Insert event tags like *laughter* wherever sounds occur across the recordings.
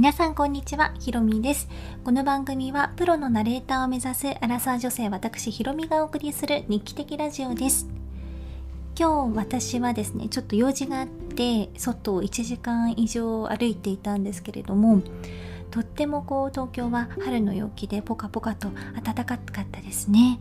皆さんこんにちは、ひろみです。この番組はプロのナレーターを目指すアラサー女性私ひろみがお送りする日記的ラジオです。今日私はですね、ちょっと用事があって外を1時間以上歩いていたんですけれども、とってもこう東京は春の陽気でポカポカと暖かかったですね。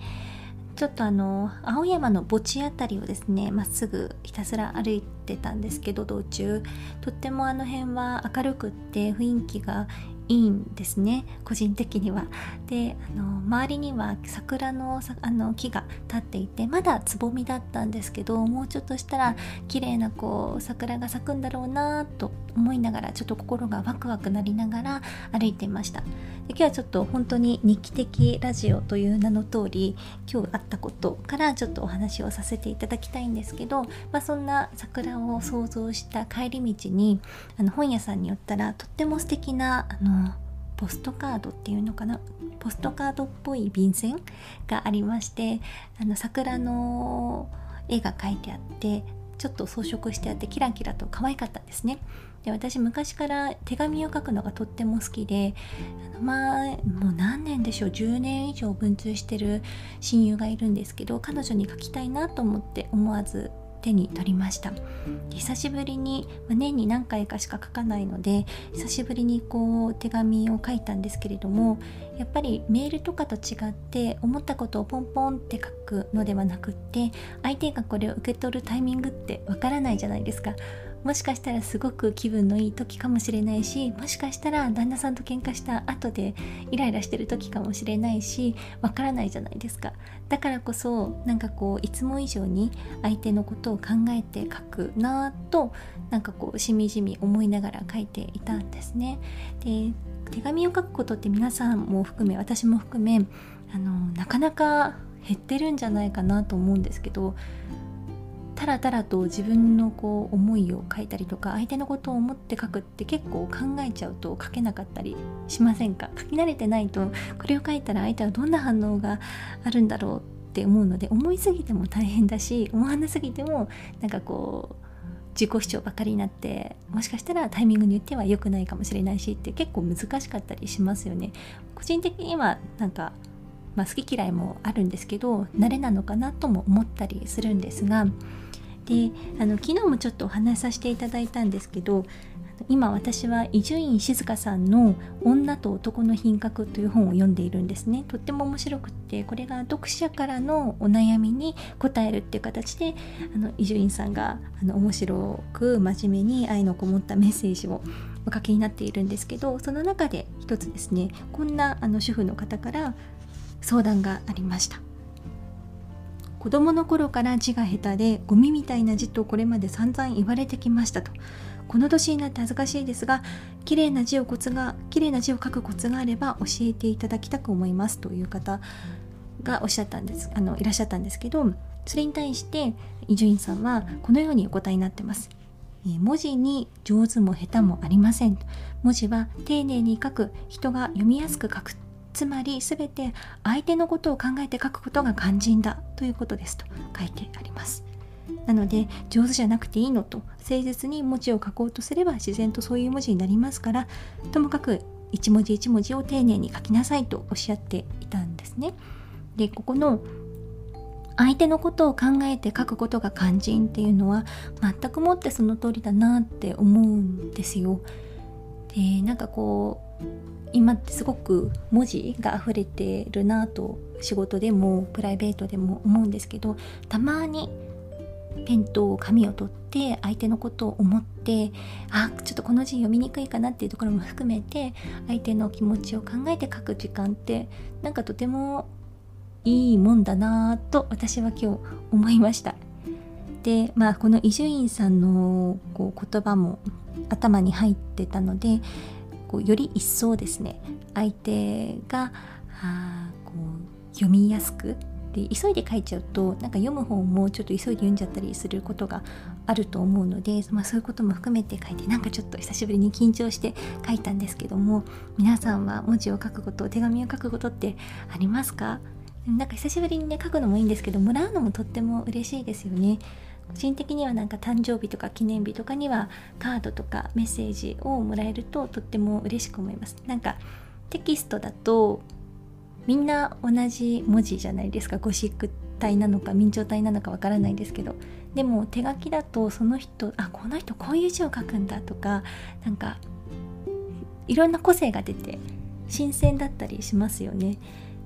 ちょっとあの青山の墓地辺りをですねまっすぐひたすら歩いてたんですけど道中。とってもあの辺は明るくって雰囲気がいいんですね個人的には。であの周りには桜のあの木が立っていてまだつぼみだったんですけどもうちょっとしたら綺麗なこう桜が咲くんだろうなと思いながらちょっと心がワクワクなりながら歩いていました。で今日はちょっと本当に日記的ラジオという名の通り今日あったことからちょっとお話をさせていただきたいんですけど、まあ、そんな桜を想像した帰り道にあの本屋さんに寄ったらとっても素敵なあのポストカードっていうのかな？ポストカードっぽい便箋がありましてあの桜の絵が描いてあってちょっと装飾してあってキラキラと可愛かったんですね。で私昔から手紙を書くのがとっても好きでまあもう何年でしょう？10年以上文通してる親友がいるんですけど彼女に書きたいなと思って思わず手に取りました。久しぶりに、まあ、年に何回かしか書かないので久しぶりにこう手紙を書いたんですけれどもやっぱりメールとかと違って思ったことをポンポンって書くのではなくって相手がこれを受け取るタイミングってわからないじゃないですか。もしかしたらすごく気分のいい時かもしれないしもしかしたら旦那さんと喧嘩した後でイライラしてる時かもしれないしわからないじゃないですか。だからこそなんかこういつも以上に相手のことを考えて書くなぁとなんかこうしみじみ思いながら書いていたんですね。で手紙を書くことって皆さんも含め私も含めあのなかなか減ってるんじゃないかなと思うんですけどたらたらと自分のこう思いを書いたりとか相手のことを思って書くって結構考えちゃうと書けなかったりしませんか？書き慣れてないとこれを書いたら相手はどんな反応があるんだろうって思うので思いすぎても大変だし思わなすぎてもなんかこう自己主張ばかりになってもしかしたらタイミングによっては良くないかもしれないしって結構難しかったりしますよね。個人的にはなんかまあ、好き嫌いもあるんですけど慣れなのかなとも思ったりするんですがであの昨日もちょっとお話しさせていただいたんですけど今私は伊集院静香さんの「女と男の品格」という本を読んでいるんですね。とっても面白くってこれが読者からのお悩みに答えるっていう形で伊集院さんがあの面白く真面目に愛のこもったメッセージをお書きになっているんですけどその中で一つですねこんなあの主婦の方から相談がありました。子供の頃から字が下手でゴミみたいな字とこれまで散々言われてきましたと。この年になって恥ずかしいですが綺麗な字をコツが綺麗な字を書くコツがあれば教えていただきたく思いますという方がおっしゃったんです。あのいらっしゃったんですけどそれに対して伊集院さんはこのようにお答えになってます。文字に上手も下手もありません文字は丁寧に書く。人が読みやすく書く。つまり全て相手のことを考えて書くことが肝心だということですと書いてありますなので上手じゃなくていいのと誠実に文字を書こうとすれば自然とそういう文字になりますからともかく一文字一文字を丁寧に書きなさいとおっしゃっていたんですねでここの相手のことを考えて書くことが肝心っていうのは全くもってその通りだなって思うんですよ。でなんかこう今ってすごく文字が溢れてるなと仕事でもプライベートでも思うんですけどたまにペンと紙を取って相手のことを思ってあちょっとこの字読みにくいかなっていうところも含めて相手の気持ちを考えて書く時間ってなんかとてもいいもんだなと私は今日思いました。でまあこの伊集院さんのこう言葉も頭に入ってたのでこうより一層ですね相手があこう読みやすくで急いで書いちゃうとなんか読む方もちょっと急いで読んじゃったりすることがあると思うので、まあ、そういうことも含めて書いてなんかちょっと久しぶりに緊張して書いたんですけども皆さんは文字を書くこと手紙を書くことってありますか？なんか久しぶりにね書くのもいいんですけどもらうのもとっても嬉しいですよね。個人的にはなんか誕生日とか記念日とかにはカードとかメッセージをもらえるととっても嬉しく思います。なんかテキストだとみんな同じ文字じゃないですか。ゴシック体なのか明朝体なのかわからないですけど。でも手書きだとその人あこの人こういう字を書くんだとかなんかいろんな個性が出て新鮮だったりしますよね。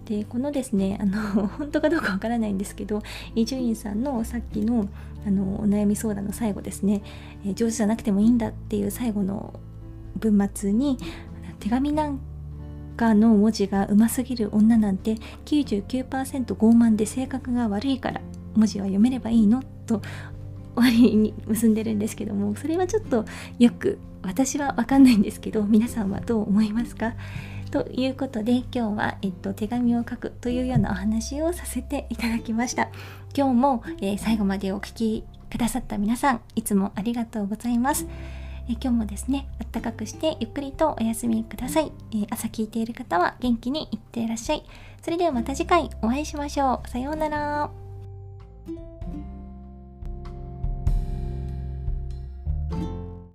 でこのですねあの *laughs* 本当かどうかわからないんですけど伊集院さんのさっきのあのお悩み相談の最後ですね、えー、上手じゃなくてもいいんだっていう最後の文末に手紙なんかの文字がうますぎる女なんて99%傲慢で性格が悪いから文字は読めればいいの？と終わりに結んでるんですけどもそれはちょっとよく私は分かんないんですけど皆さんはどう思いますか？ということで今日は、えっと、手紙を書くというようなお話をさせていただきました。今日も、えー、最後までお聴きくださった皆さんいつもありがとうございます。え今日もですねあったかくしてゆっくりとお休みください、え、朝聞いている方は元気にいってらっしゃい。それではまた次回お会いしましょう。さようなら。